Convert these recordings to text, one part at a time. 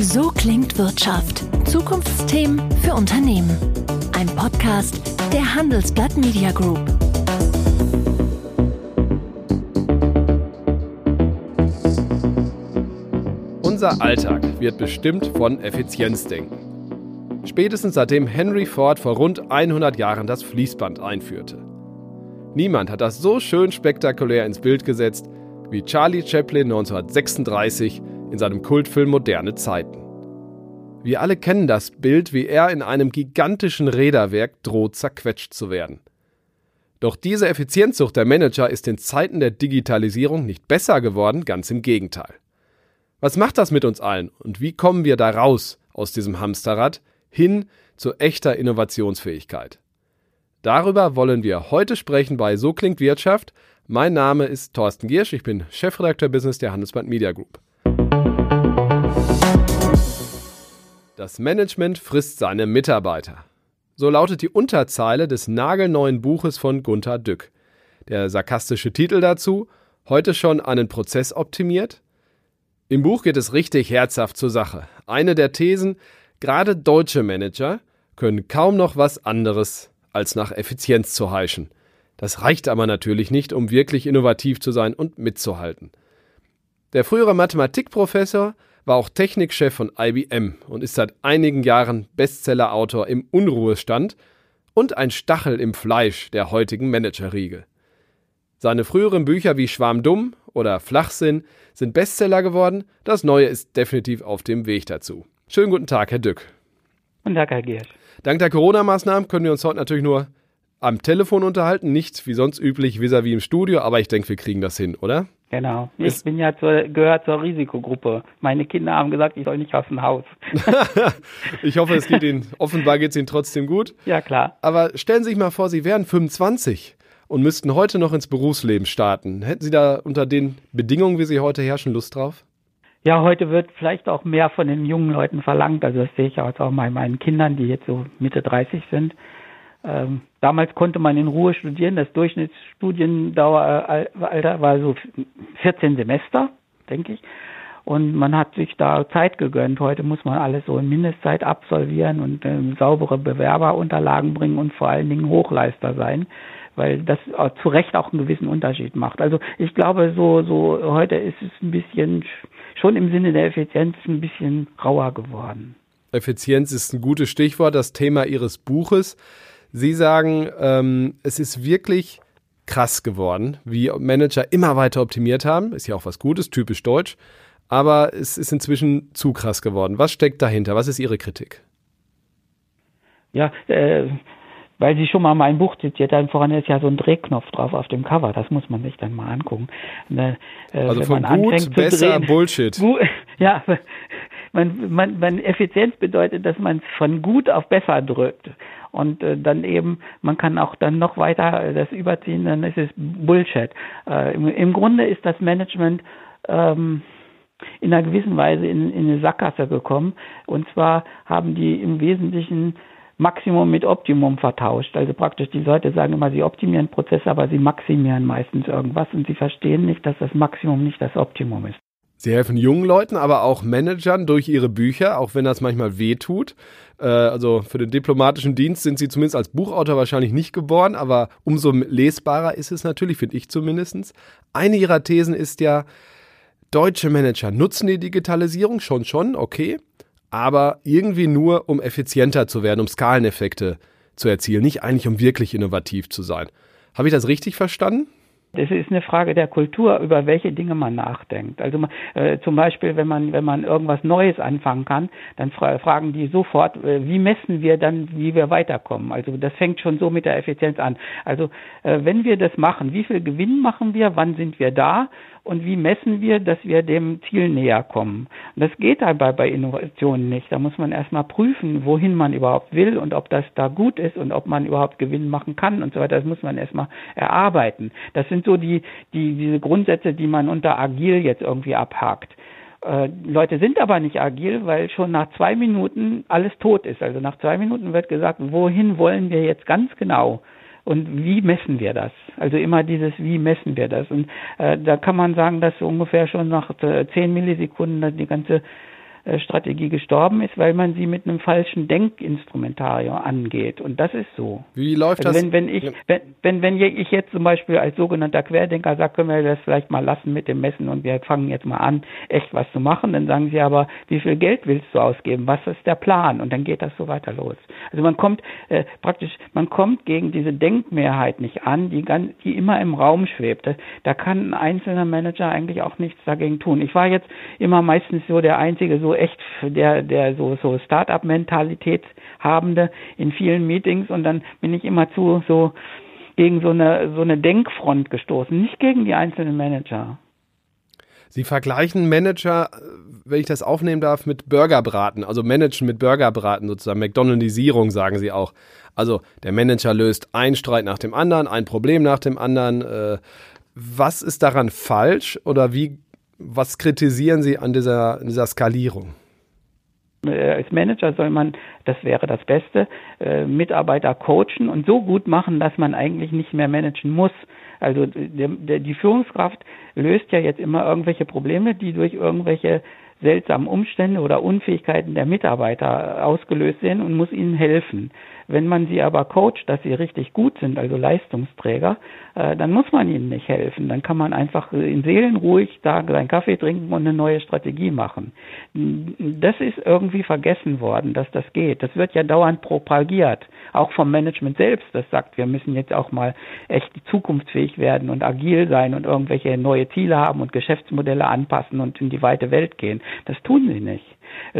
So klingt Wirtschaft. Zukunftsthemen für Unternehmen. Ein Podcast der Handelsblatt Media Group. Unser Alltag wird bestimmt von Effizienzdenken. Spätestens seitdem Henry Ford vor rund 100 Jahren das Fließband einführte. Niemand hat das so schön spektakulär ins Bild gesetzt wie Charlie Chaplin 1936 in seinem Kultfilm Moderne Zeiten. Wir alle kennen das Bild, wie er in einem gigantischen Räderwerk droht zerquetscht zu werden. Doch diese Effizienzsucht der Manager ist in Zeiten der Digitalisierung nicht besser geworden, ganz im Gegenteil. Was macht das mit uns allen und wie kommen wir da raus aus diesem Hamsterrad hin zu echter Innovationsfähigkeit? Darüber wollen wir heute sprechen bei So klingt Wirtschaft. Mein Name ist Thorsten Giersch, ich bin Chefredakteur Business der Handelsband Media Group. Das Management frisst seine Mitarbeiter. So lautet die Unterzeile des nagelneuen Buches von Gunther Dück. Der sarkastische Titel dazu: Heute schon einen Prozess optimiert? Im Buch geht es richtig herzhaft zur Sache. Eine der Thesen: gerade deutsche Manager können kaum noch was anderes als nach Effizienz zu heischen. Das reicht aber natürlich nicht, um wirklich innovativ zu sein und mitzuhalten. Der frühere Mathematikprofessor war auch Technikchef von IBM und ist seit einigen Jahren Bestsellerautor im Unruhestand und ein Stachel im Fleisch der heutigen Managerriege. Seine früheren Bücher wie Schwarmdumm oder Flachsinn sind Bestseller geworden. Das Neue ist definitiv auf dem Weg dazu. Schönen guten Tag, Herr Dück. Guten Tag, Herr Giersch. Dank der Corona-Maßnahmen können wir uns heute natürlich nur am Telefon unterhalten, nicht wie sonst üblich vis-à-vis -vis im Studio, aber ich denke, wir kriegen das hin, oder? Genau. Ich bin ja zur, gehört zur Risikogruppe. Meine Kinder haben gesagt, ich soll nicht aus dem Haus. ich hoffe, es geht Ihnen, offenbar geht es Ihnen trotzdem gut. Ja, klar. Aber stellen Sie sich mal vor, Sie wären 25 und müssten heute noch ins Berufsleben starten. Hätten Sie da unter den Bedingungen, wie sie heute herrschen, Lust drauf? Ja, heute wird vielleicht auch mehr von den jungen Leuten verlangt. Also das sehe ich auch bei meinen Kindern, die jetzt so Mitte 30 sind. Ähm, damals konnte man in Ruhe studieren. Das Durchschnittsstudiendaueralter war so 14 Semester, denke ich. Und man hat sich da Zeit gegönnt. Heute muss man alles so in Mindestzeit absolvieren und ähm, saubere Bewerberunterlagen bringen und vor allen Dingen Hochleister sein weil das zu Recht auch einen gewissen Unterschied macht. Also ich glaube, so, so heute ist es ein bisschen schon im Sinne der Effizienz ein bisschen rauer geworden. Effizienz ist ein gutes Stichwort, das Thema Ihres Buches. Sie sagen, ähm, es ist wirklich krass geworden, wie Manager immer weiter optimiert haben. Ist ja auch was Gutes, typisch deutsch. Aber es ist inzwischen zu krass geworden. Was steckt dahinter? Was ist Ihre Kritik? Ja, äh, weil Sie schon mal mein Buch zitiert haben, voran ist ja so ein Drehknopf drauf auf dem Cover. Das muss man sich dann mal angucken. Ne, äh, also von gut, besser, drehen, Bullshit. Gut, ja, man, man, man Effizienz bedeutet, dass man von gut auf besser drückt. Und äh, dann eben, man kann auch dann noch weiter das überziehen, dann ist es Bullshit. Äh, im, im, Grunde ist das Management ähm, in einer gewissen Weise in, in eine Sackgasse gekommen. Und zwar haben die im Wesentlichen Maximum mit Optimum vertauscht. Also praktisch die Leute sagen immer, sie optimieren Prozesse, aber sie maximieren meistens irgendwas und sie verstehen nicht, dass das Maximum nicht das Optimum ist. Sie helfen jungen Leuten, aber auch Managern durch ihre Bücher, auch wenn das manchmal weh tut. Äh, also für den diplomatischen Dienst sind Sie zumindest als Buchautor wahrscheinlich nicht geboren, aber umso lesbarer ist es natürlich, finde ich zumindest. Eine Ihrer Thesen ist ja, deutsche Manager nutzen die Digitalisierung schon schon, okay, aber irgendwie nur, um effizienter zu werden, um Skaleneffekte zu erzielen, nicht eigentlich, um wirklich innovativ zu sein. Habe ich das richtig verstanden? Das ist eine Frage der Kultur, über welche Dinge man nachdenkt. Also äh, zum Beispiel, wenn man wenn man irgendwas Neues anfangen kann, dann fra fragen die sofort, äh, wie messen wir dann, wie wir weiterkommen. Also das fängt schon so mit der Effizienz an. Also äh, wenn wir das machen, wie viel Gewinn machen wir, wann sind wir da und wie messen wir, dass wir dem Ziel näher kommen. Und das geht dabei bei Innovationen nicht. Da muss man erstmal prüfen, wohin man überhaupt will und ob das da gut ist und ob man überhaupt Gewinn machen kann und so weiter. Das muss man erstmal erarbeiten. Das sind so die, die, diese Grundsätze, die man unter agil jetzt irgendwie abhakt. Äh, Leute sind aber nicht agil, weil schon nach zwei Minuten alles tot ist. Also nach zwei Minuten wird gesagt, wohin wollen wir jetzt ganz genau? Und wie messen wir das? Also immer dieses, wie messen wir das? Und äh, da kann man sagen, dass ungefähr schon nach äh, 10 Millisekunden die ganze Strategie gestorben ist, weil man sie mit einem falschen Denkinstrumentarium angeht. Und das ist so. Wie läuft also das? Wenn, wenn, ich, wenn, wenn, wenn ich jetzt zum Beispiel als sogenannter Querdenker sage, können wir das vielleicht mal lassen mit dem Messen und wir fangen jetzt mal an, echt was zu machen, dann sagen sie aber, wie viel Geld willst du ausgeben? Was ist der Plan? Und dann geht das so weiter los. Also man kommt äh, praktisch, man kommt gegen diese Denkmehrheit nicht an, die, ganz, die immer im Raum schwebt. Da, da kann ein einzelner Manager eigentlich auch nichts dagegen tun. Ich war jetzt immer meistens so der einzige so echt der, der so, so Start-up-Mentalität habende in vielen Meetings und dann bin ich immer zu so gegen so eine, so eine Denkfront gestoßen, nicht gegen die einzelnen Manager. Sie vergleichen Manager, wenn ich das aufnehmen darf, mit Burgerbraten, also Managen mit Burgerbraten sozusagen, McDonaldisierung sagen Sie auch. Also der Manager löst einen Streit nach dem anderen, ein Problem nach dem anderen. Äh, was ist daran falsch oder wie was kritisieren Sie an dieser, dieser Skalierung? Äh, als Manager soll man, das wäre das Beste, äh, Mitarbeiter coachen und so gut machen, dass man eigentlich nicht mehr managen muss. Also die Führungskraft löst ja jetzt immer irgendwelche Probleme, die durch irgendwelche seltsamen Umstände oder Unfähigkeiten der Mitarbeiter ausgelöst sind und muss ihnen helfen. Wenn man sie aber coacht, dass sie richtig gut sind, also Leistungsträger, äh, dann muss man ihnen nicht helfen. Dann kann man einfach in Seelen ruhig da seinen Kaffee trinken und eine neue Strategie machen. Das ist irgendwie vergessen worden, dass das geht. Das wird ja dauernd propagiert, auch vom Management selbst, das sagt, wir müssen jetzt auch mal echt zukunftsfähig werden und agil sein und irgendwelche neue Ziele haben und Geschäftsmodelle anpassen und in die weite Welt gehen. Das tun sie nicht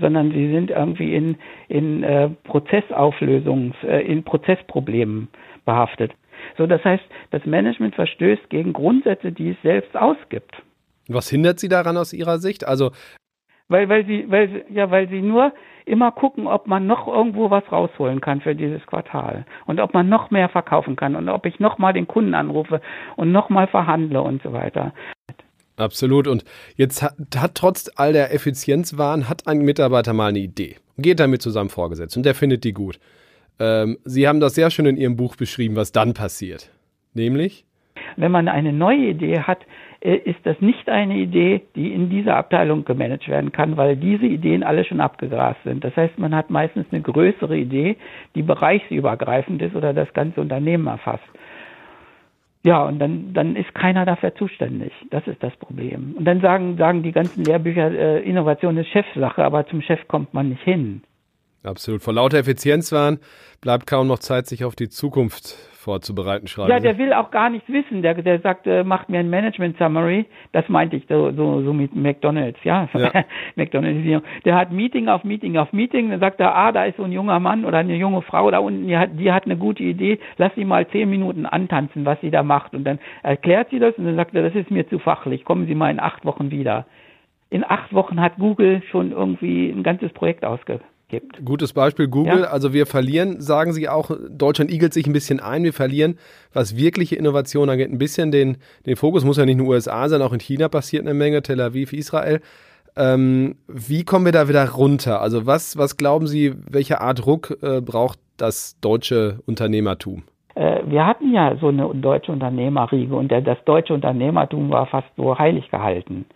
sondern sie sind irgendwie in, in äh, Prozessauflösungs, äh, in Prozessproblemen behaftet. So, das heißt, das Management verstößt gegen Grundsätze, die es selbst ausgibt. Was hindert Sie daran aus Ihrer Sicht? Also weil, weil sie, weil, ja, weil sie nur immer gucken, ob man noch irgendwo was rausholen kann für dieses Quartal und ob man noch mehr verkaufen kann und ob ich noch mal den Kunden anrufe und noch mal verhandle und so weiter. Absolut. Und jetzt hat, hat trotz all der Effizienzwahn, hat ein Mitarbeiter mal eine Idee. Geht damit zu seinem Vorgesetzten und der findet die gut. Ähm, Sie haben das sehr schön in Ihrem Buch beschrieben, was dann passiert. Nämlich? Wenn man eine neue Idee hat, äh, ist das nicht eine Idee, die in dieser Abteilung gemanagt werden kann, weil diese Ideen alle schon abgegrast sind. Das heißt, man hat meistens eine größere Idee, die bereichsübergreifend ist oder das ganze Unternehmen erfasst. Ja, und dann, dann ist keiner dafür zuständig. Das ist das Problem. Und dann sagen, sagen die ganzen Lehrbücher, äh, Innovation ist Chefsache, aber zum Chef kommt man nicht hin. Absolut. Vor lauter Effizienzwahn bleibt kaum noch Zeit, sich auf die Zukunft vorzubereiten, schreiben Ja, der will auch gar nichts wissen. Der, der sagt, äh, macht mir ein Management Summary. Das meinte ich so, so, so mit McDonalds, ja. ja. McDonalds. Der hat Meeting auf Meeting auf Meeting. Dann sagt er, ah, da ist so ein junger Mann oder eine junge Frau da unten, die hat, die hat eine gute Idee. Lass sie mal zehn Minuten antanzen, was sie da macht. Und dann erklärt sie das und dann sagt er, das ist mir zu fachlich. Kommen Sie mal in acht Wochen wieder. In acht Wochen hat Google schon irgendwie ein ganzes Projekt ausge gibt. Gutes Beispiel Google. Ja. Also wir verlieren, sagen Sie auch, Deutschland igelt sich ein bisschen ein. Wir verlieren, was wirkliche Innovation angeht, ein bisschen den, den Fokus. Muss ja nicht nur USA sein, auch in China passiert eine Menge, Tel Aviv, Israel. Ähm, wie kommen wir da wieder runter? Also was, was glauben Sie, welche Art Druck äh, braucht das deutsche Unternehmertum? Äh, wir hatten ja so eine deutsche Unternehmerriege und das deutsche Unternehmertum war fast so heilig gehalten.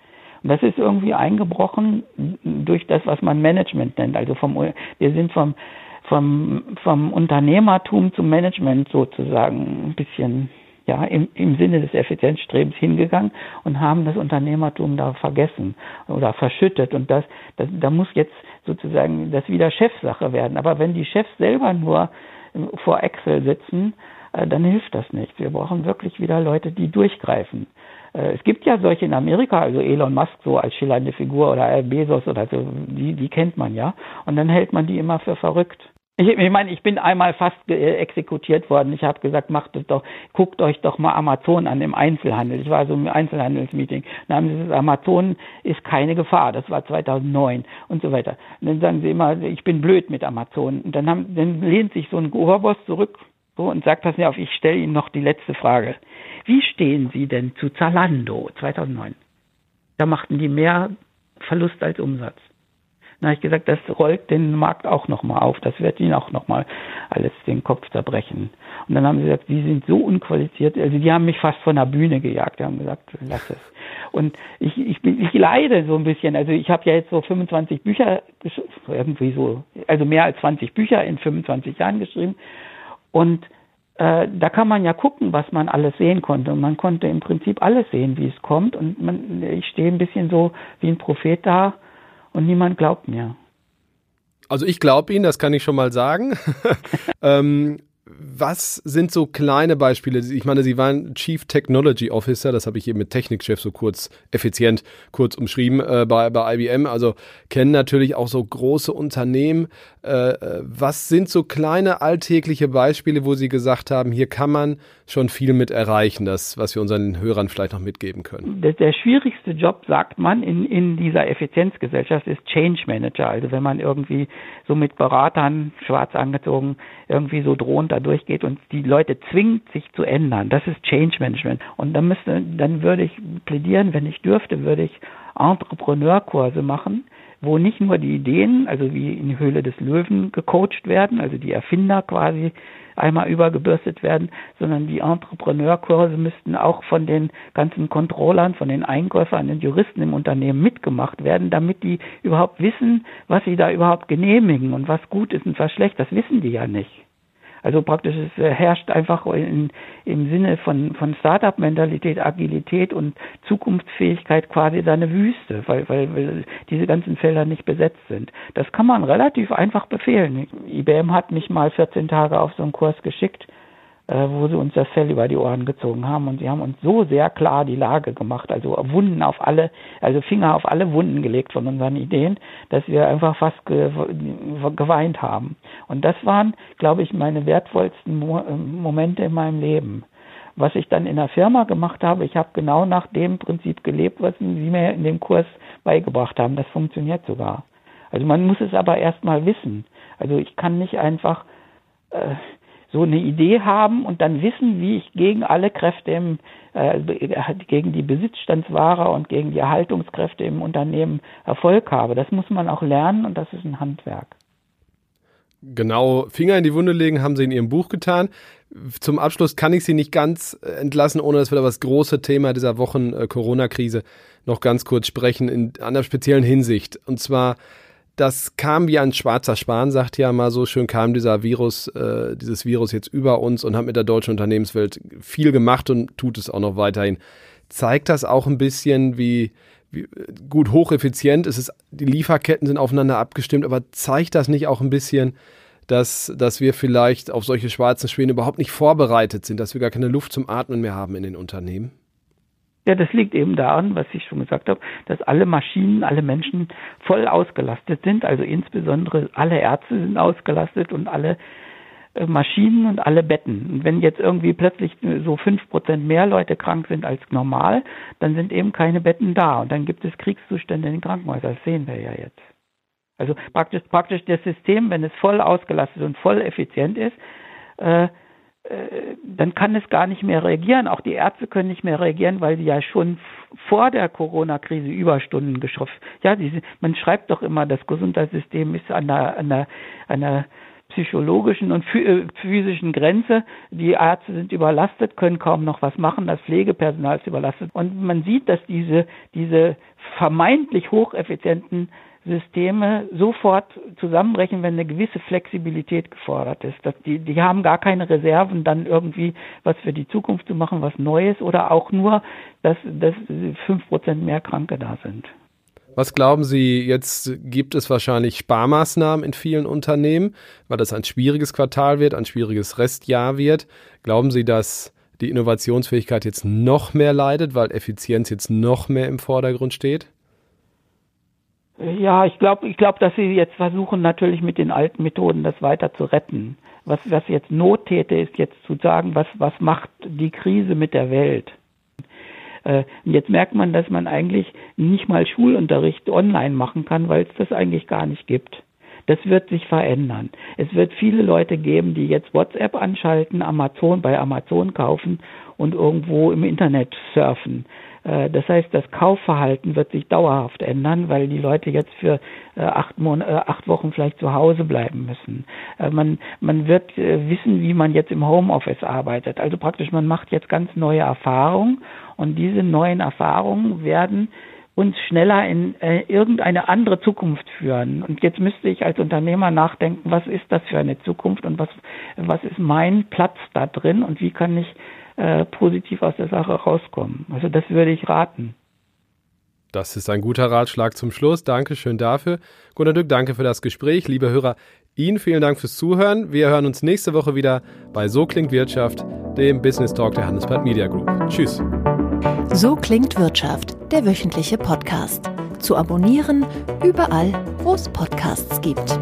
Und das ist irgendwie eingebrochen durch das, was man Management nennt. Also vom, wir sind vom, vom, vom Unternehmertum zum Management sozusagen ein bisschen ja, im, im Sinne des Effizienzstrebens hingegangen und haben das Unternehmertum da vergessen oder verschüttet. Und das, das, da muss jetzt sozusagen das wieder Chefsache werden. Aber wenn die Chefs selber nur vor Excel sitzen, äh, dann hilft das nicht. Wir brauchen wirklich wieder Leute, die durchgreifen. Äh, es gibt ja solche in Amerika, also Elon Musk so als schillernde Figur oder Bezos oder so, die, die kennt man ja. Und dann hält man die immer für verrückt. Ich, ich meine, ich bin einmal fast äh, exekutiert worden. Ich habe gesagt, macht es doch, guckt euch doch mal Amazon an im Einzelhandel. Ich war so im Einzelhandelsmeeting. Dann haben sie gesagt, Amazon ist keine Gefahr. Das war 2009 und so weiter. Und dann sagen sie immer, ich bin blöd mit Amazon. Und dann, haben, dann lehnt sich so ein Oberboss zurück so, und sagt, passen Sie auf, ich stelle Ihnen noch die letzte Frage. Wie stehen Sie denn zu Zalando 2009? Da machten die mehr Verlust als Umsatz. Dann habe ich gesagt, das rollt den Markt auch nochmal auf. Das wird ihnen auch nochmal alles den Kopf zerbrechen. Und dann haben sie gesagt, die sind so unqualifiziert. Also die haben mich fast von der Bühne gejagt. Die haben gesagt, lass es. Und ich, ich, bin, ich leide so ein bisschen. Also ich habe ja jetzt so 25 Bücher, irgendwie so, also mehr als 20 Bücher in 25 Jahren geschrieben. Und äh, da kann man ja gucken, was man alles sehen konnte. Und man konnte im Prinzip alles sehen, wie es kommt. Und man, ich stehe ein bisschen so wie ein Prophet da und niemand glaubt mir. Also ich glaube Ihnen, das kann ich schon mal sagen. ähm, was sind so kleine Beispiele? Ich meine, Sie waren Chief Technology Officer, das habe ich eben mit Technikchef so kurz, effizient, kurz umschrieben äh, bei, bei IBM. Also kennen natürlich auch so große Unternehmen. Äh, äh, was sind so kleine alltägliche Beispiele, wo Sie gesagt haben, hier kann man schon viel mit erreichen, das, was wir unseren Hörern vielleicht noch mitgeben können? Der, der schwierigste Job, sagt man, in, in dieser Effizienzgesellschaft ist Change Manager. Also wenn man irgendwie so mit Beratern, schwarz angezogen, irgendwie so drohend durchgeht und die Leute zwingt, sich zu ändern. Das ist Change Management. Und dann müsste, dann würde ich plädieren, wenn ich dürfte, würde ich Entrepreneurkurse machen, wo nicht nur die Ideen, also wie in Höhle des Löwen gecoacht werden, also die Erfinder quasi einmal übergebürstet werden, sondern die Entrepreneurkurse müssten auch von den ganzen Controllern, von den Einkäufern, den Juristen im Unternehmen mitgemacht werden, damit die überhaupt wissen, was sie da überhaupt genehmigen und was gut ist und was schlecht. Das wissen die ja nicht. Also praktisch es herrscht einfach in, im Sinne von, von Startup-Mentalität, Agilität und Zukunftsfähigkeit quasi da eine Wüste, weil, weil, weil diese ganzen Felder nicht besetzt sind. Das kann man relativ einfach befehlen. IBM hat mich mal 14 Tage auf so einen Kurs geschickt äh, wo sie uns das Fell über die Ohren gezogen haben. Und sie haben uns so sehr klar die Lage gemacht, also Wunden auf alle, also Finger auf alle Wunden gelegt von unseren Ideen, dass wir einfach fast geweint haben. Und das waren, glaube ich, meine wertvollsten äh, Momente in meinem Leben. Was ich dann in der Firma gemacht habe, ich habe genau nach dem Prinzip gelebt, was sie mir in dem Kurs beigebracht haben. Das funktioniert sogar. Also man muss es aber erstmal wissen. Also ich kann nicht einfach äh, so eine Idee haben und dann wissen, wie ich gegen alle Kräfte im, äh, gegen die Besitzstandswahrer und gegen die Erhaltungskräfte im Unternehmen Erfolg habe. Das muss man auch lernen und das ist ein Handwerk. Genau, Finger in die Wunde legen haben Sie in Ihrem Buch getan. Zum Abschluss kann ich Sie nicht ganz entlassen, ohne dass wir da das große Thema dieser Wochen äh, Corona-Krise noch ganz kurz sprechen, in einer speziellen Hinsicht. Und zwar das kam wie ein schwarzer Schwan, sagt ja mal so schön, kam dieser Virus, äh, dieses Virus jetzt über uns und hat mit der deutschen Unternehmenswelt viel gemacht und tut es auch noch weiterhin. Zeigt das auch ein bisschen, wie, wie gut hocheffizient ist es, die Lieferketten sind aufeinander abgestimmt, aber zeigt das nicht auch ein bisschen, dass, dass wir vielleicht auf solche schwarzen Schwäne überhaupt nicht vorbereitet sind, dass wir gar keine Luft zum Atmen mehr haben in den Unternehmen? Ja, das liegt eben daran, was ich schon gesagt habe, dass alle Maschinen, alle Menschen voll ausgelastet sind. Also insbesondere alle Ärzte sind ausgelastet und alle äh, Maschinen und alle Betten. Und wenn jetzt irgendwie plötzlich so fünf Prozent mehr Leute krank sind als normal, dann sind eben keine Betten da. Und dann gibt es Kriegszustände in den Krankenhäusern. Das sehen wir ja jetzt. Also praktisch, praktisch das System, wenn es voll ausgelastet und voll effizient ist, äh, äh, dann kann es gar nicht mehr reagieren. Auch die Ärzte können nicht mehr reagieren, weil sie ja schon vor der Corona-Krise Überstunden geschafft. Ja, diese, man schreibt doch immer, das Gesundheitssystem ist an einer, an einer, an psychologischen und äh, physischen Grenze. Die Ärzte sind überlastet, können kaum noch was machen, das Pflegepersonal ist überlastet. Und man sieht, dass diese, diese vermeintlich hocheffizienten Systeme sofort zusammenbrechen, wenn eine gewisse Flexibilität gefordert ist. Dass die, die haben gar keine Reserven, dann irgendwie was für die Zukunft zu machen, was Neues oder auch nur, dass, dass fünf Prozent mehr Kranke da sind. Was glauben Sie, jetzt gibt es wahrscheinlich Sparmaßnahmen in vielen Unternehmen, weil das ein schwieriges Quartal wird, ein schwieriges Restjahr wird. Glauben Sie, dass die Innovationsfähigkeit jetzt noch mehr leidet, weil Effizienz jetzt noch mehr im Vordergrund steht? Ja, ich glaube, ich glaube, dass sie jetzt versuchen, natürlich mit den alten Methoden das weiter zu retten. Was, was jetzt Not täte, ist jetzt zu sagen, was, was macht die Krise mit der Welt? Äh, jetzt merkt man, dass man eigentlich nicht mal Schulunterricht online machen kann, weil es das eigentlich gar nicht gibt. Das wird sich verändern. Es wird viele Leute geben, die jetzt WhatsApp anschalten, Amazon bei Amazon kaufen und irgendwo im Internet surfen. Äh, das heißt, das Kaufverhalten wird sich dauerhaft ändern, weil die Leute jetzt für äh, acht, Mon acht Wochen vielleicht zu Hause bleiben müssen. Man, man wird wissen, wie man jetzt im Homeoffice arbeitet. Also praktisch, man macht jetzt ganz neue Erfahrungen und diese neuen Erfahrungen werden uns schneller in äh, irgendeine andere Zukunft führen. Und jetzt müsste ich als Unternehmer nachdenken, was ist das für eine Zukunft und was, was ist mein Platz da drin und wie kann ich äh, positiv aus der Sache rauskommen. Also das würde ich raten. Das ist ein guter Ratschlag zum Schluss. Dankeschön dafür. Gunnar Dück, danke für das Gespräch. Liebe Hörer, Ihnen vielen Dank fürs Zuhören. Wir hören uns nächste Woche wieder bei So klingt Wirtschaft, dem Business Talk der Handelsblatt Media Group. Tschüss. So klingt Wirtschaft, der wöchentliche Podcast. Zu abonnieren überall, wo es Podcasts gibt.